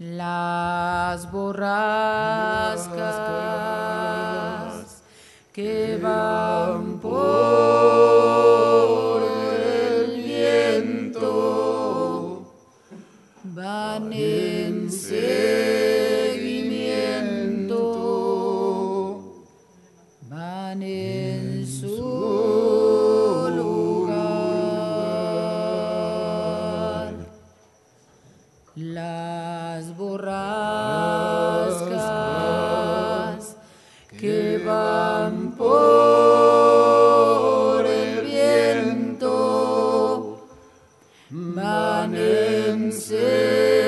Las borrascas que van Las borrascas que van por el viento van en seguimiento,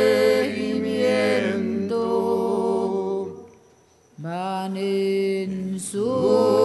van en su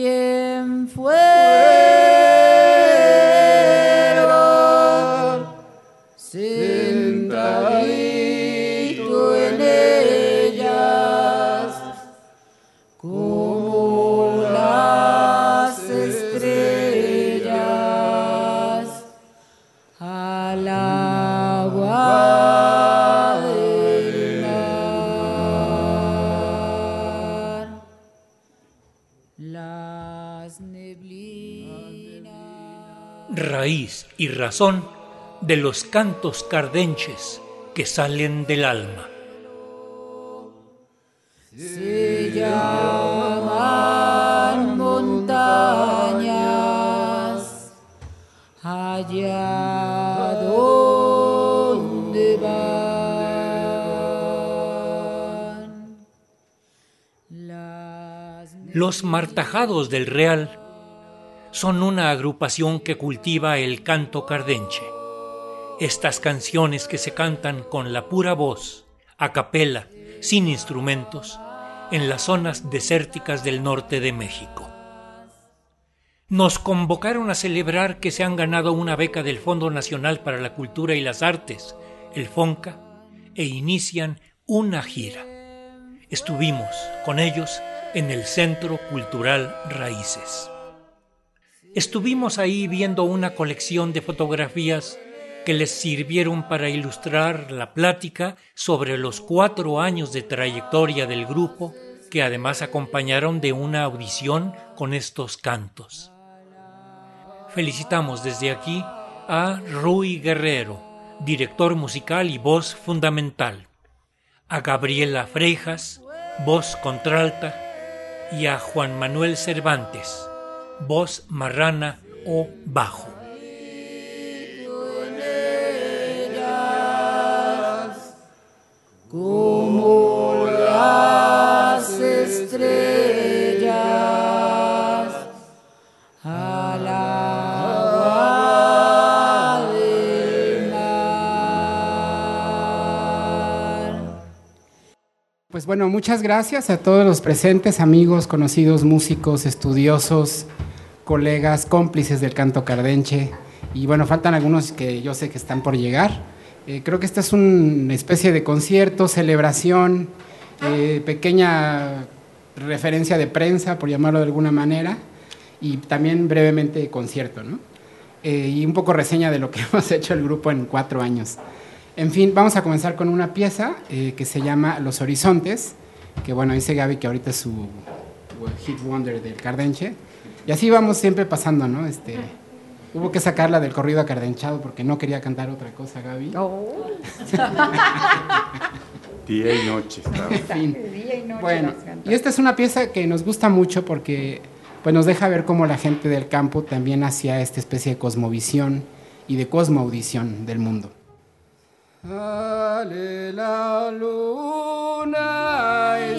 ¿Quién fuera Las neblinas. raíz y razón de los cantos cardenches que salen del alma. Se llaman montañas allá Los martajados del Real son una agrupación que cultiva el canto cardenche. Estas canciones que se cantan con la pura voz, a capela, sin instrumentos, en las zonas desérticas del norte de México. Nos convocaron a celebrar que se han ganado una beca del Fondo Nacional para la Cultura y las Artes, el FONCA, e inician una gira. Estuvimos con ellos en el Centro Cultural Raíces. Estuvimos ahí viendo una colección de fotografías que les sirvieron para ilustrar la plática sobre los cuatro años de trayectoria del grupo, que además acompañaron de una audición con estos cantos. Felicitamos desde aquí a Rui Guerrero, director musical y voz fundamental, a Gabriela Freijas, voz contralta, y a Juan Manuel Cervantes, voz marrana o bajo. Pues bueno, muchas gracias a todos los presentes, amigos, conocidos, músicos, estudiosos, colegas, cómplices del canto cardenche. Y bueno, faltan algunos que yo sé que están por llegar. Eh, creo que esta es una especie de concierto, celebración, eh, pequeña referencia de prensa, por llamarlo de alguna manera, y también brevemente concierto, ¿no? Eh, y un poco reseña de lo que hemos hecho el grupo en cuatro años. En fin, vamos a comenzar con una pieza eh, que se llama Los Horizontes, que bueno, dice Gaby que ahorita es su hit wonder del Cardenche. Y así vamos siempre pasando, ¿no? Este, hubo que sacarla del corrido acardenchado porque no quería cantar otra cosa, Gaby. Día y noche estaba. En fin. Bueno, y esta es una pieza que nos gusta mucho porque pues, nos deja ver cómo la gente del campo también hacía esta especie de cosmovisión y de cosmoaudición del mundo. Sale la luna y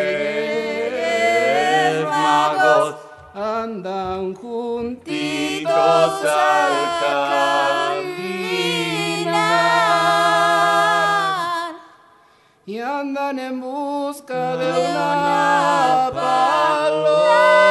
andan juntitos al caminar. Y andan en busca de una paloma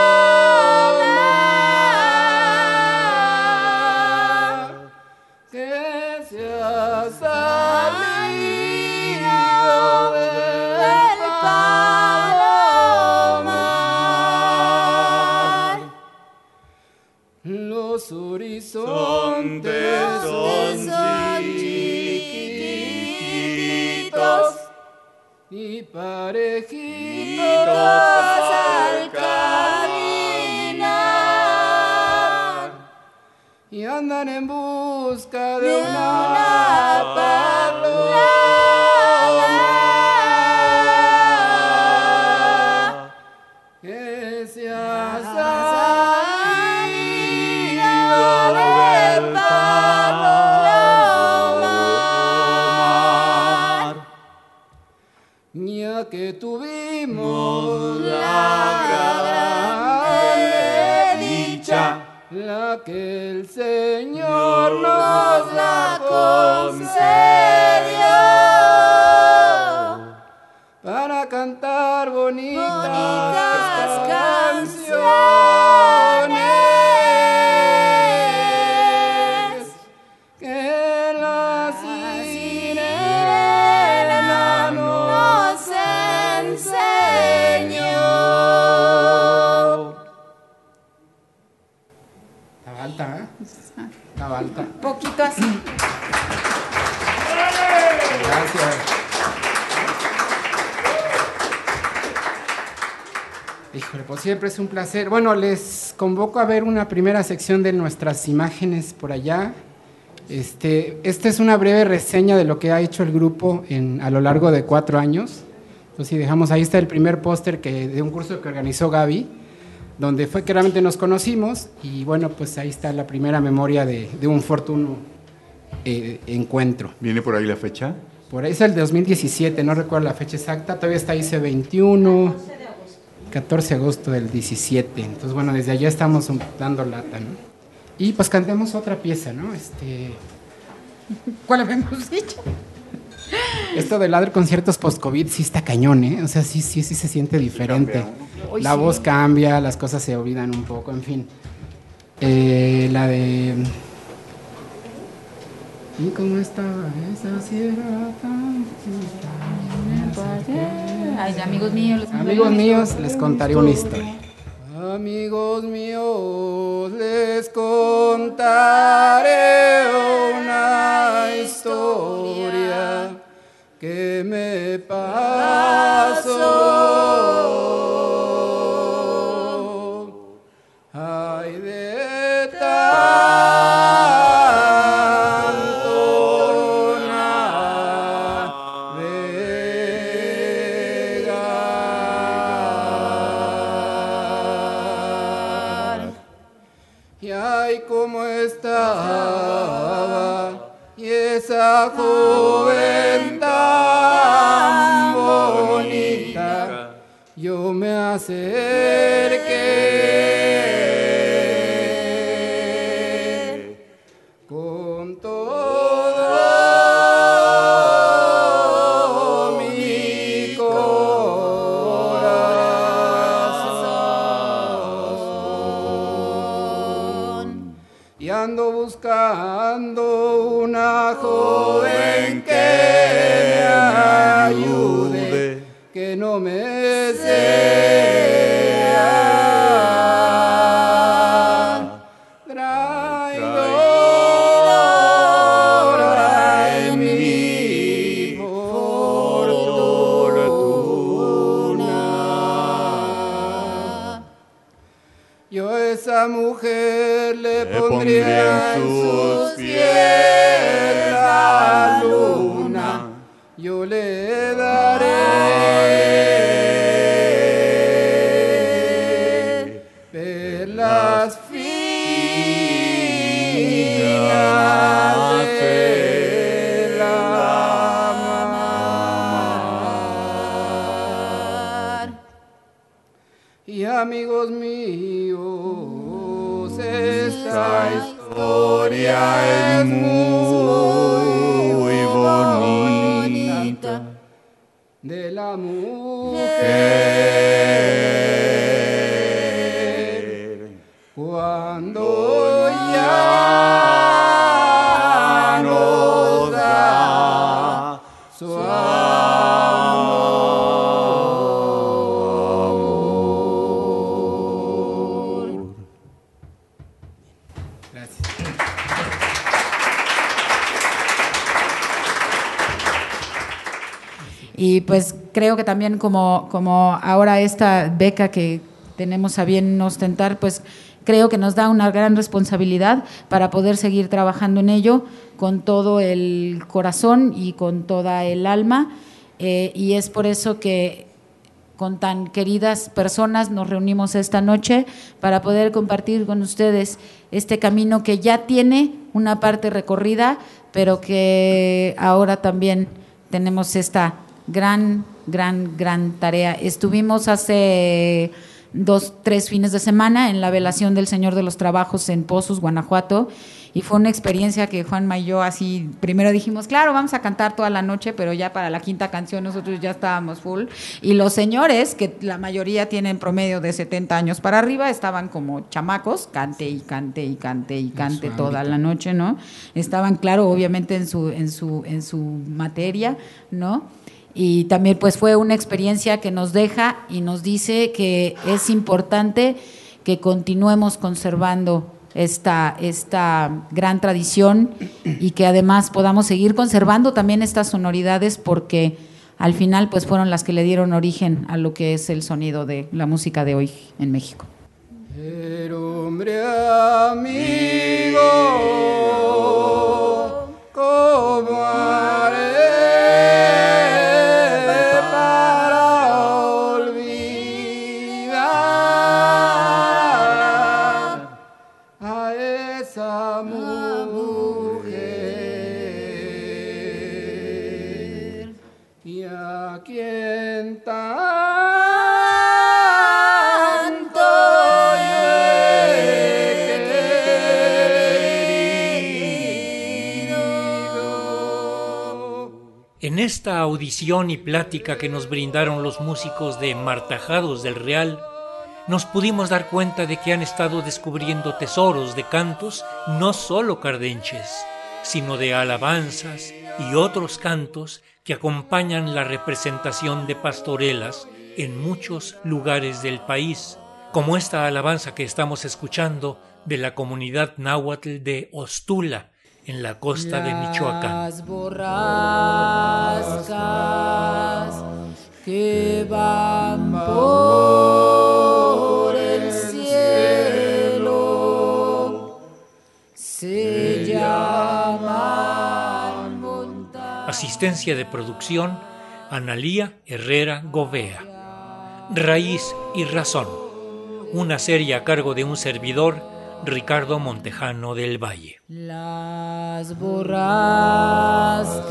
al caminar. Y andan en busca de una paloma Gracias. Híjole, pues siempre es un placer. Bueno, les convoco a ver una primera sección de nuestras imágenes por allá. Este, esta es una breve reseña de lo que ha hecho el grupo en, a lo largo de cuatro años. Entonces, si dejamos ahí está el primer póster que, de un curso que organizó Gaby, donde fue que realmente nos conocimos. Y bueno, pues ahí está la primera memoria de, de un fortuno eh, encuentro. ¿Viene por ahí la fecha? Por ahí es el 2017, no recuerdo la fecha exacta, todavía está ahí C21, 14 de agosto del 17. Entonces, bueno, desde allá estamos dando lata, ¿no? Y pues cantemos otra pieza, ¿no? Este, ¿Cuál habíamos dicho? Esto de ladre conciertos post-COVID sí está cañón, ¿eh? O sea, sí, sí, sí se siente diferente. La voz cambia, las cosas se olvidan un poco, en fin. Eh, la de... ¿Y cómo estaba esa sierra tan Ay, amigos míos. les Amigos míos, les contaré una historia. Amigos míos, les contaré una historia que me pasó. Ay, de tanto navegar. Y ay, cómo estaba esa joven acerqué con todo mi corazón. Y ando buscando perlas finas de la mar. Y amigos míos, esta historia es muy bonita de la creo que también como, como ahora esta beca que tenemos a bien ostentar, pues creo que nos da una gran responsabilidad para poder seguir trabajando en ello con todo el corazón y con toda el alma. Eh, y es por eso que con tan queridas personas nos reunimos esta noche para poder compartir con ustedes este camino que ya tiene una parte recorrida, pero que ahora también tenemos esta gran, gran, gran tarea. Estuvimos hace dos, tres fines de semana en la velación del Señor de los Trabajos en Pozos, Guanajuato, y fue una experiencia que Juanma y yo así, primero dijimos, claro, vamos a cantar toda la noche, pero ya para la quinta canción nosotros ya estábamos full, y los señores, que la mayoría tienen promedio de 70 años para arriba, estaban como chamacos, cante y cante y cante y cante toda la noche, ¿no? Estaban, claro, obviamente en su, en su, en su materia, ¿no? Y también pues fue una experiencia que nos deja y nos dice que es importante que continuemos conservando esta, esta gran tradición y que además podamos seguir conservando también estas sonoridades porque al final pues fueron las que le dieron origen a lo que es el sonido de la música de hoy en México. Pero hombre amigo, ¿cómo esta audición y plática que nos brindaron los músicos de Martajados del Real, nos pudimos dar cuenta de que han estado descubriendo tesoros de cantos no solo cardenches, sino de alabanzas y otros cantos que acompañan la representación de pastorelas en muchos lugares del país, como esta alabanza que estamos escuchando de la comunidad náhuatl de Ostula, en la costa de Michoacán. Asistencia de producción, Analía Herrera Govea. Raíz y Razón. Una serie a cargo de un servidor, Ricardo Montejano del Valle. Las borrascas